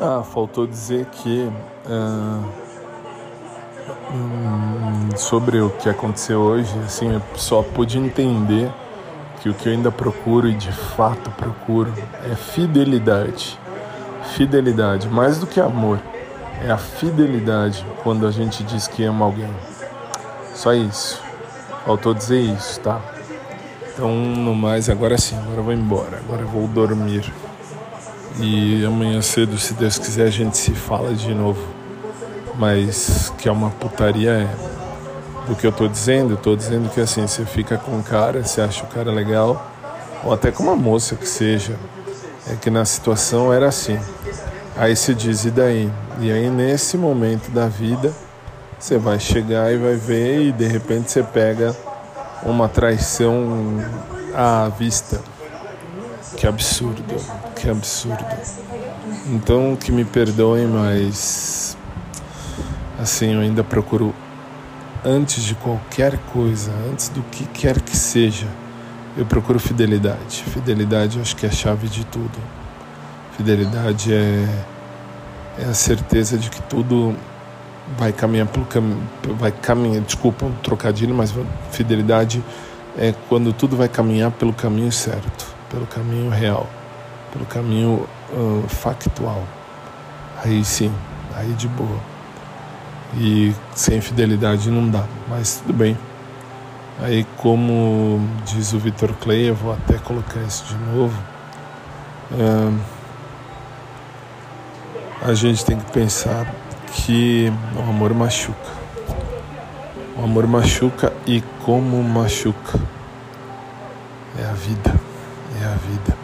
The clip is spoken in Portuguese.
Ah, faltou dizer que uh, sobre o que aconteceu hoje, assim, eu só pude entender que o que eu ainda procuro e de fato procuro é fidelidade. Fidelidade, mais do que amor, é a fidelidade quando a gente diz que ama alguém. Só isso. Faltou dizer isso, tá? Então, no mais, agora sim, agora eu vou embora, agora eu vou dormir. E amanhã cedo, se Deus quiser, a gente se fala de novo. Mas que é uma putaria é. Do que eu tô dizendo, eu tô dizendo que assim, você fica com um cara, você acha o cara legal, ou até com uma moça que seja. É que na situação era assim. Aí se diz, e daí? E aí nesse momento da vida, você vai chegar e vai ver, e de repente você pega uma traição à vista. Absurdo, que absurdo. Então que me perdoem, mas assim, eu ainda procuro antes de qualquer coisa, antes do que quer que seja, eu procuro fidelidade. Fidelidade eu acho que é a chave de tudo. Fidelidade é, é a certeza de que tudo vai caminhar pelo caminho, vai caminhar, desculpa um trocadilho, mas fidelidade é quando tudo vai caminhar pelo caminho certo pelo caminho real, pelo caminho factual. Aí sim, aí de boa. E sem fidelidade não dá, mas tudo bem. Aí, como diz o Vitor Clay, eu vou até colocar isso de novo. A gente tem que pensar que o amor machuca. O amor machuca e como machuca. É a vida é a vida.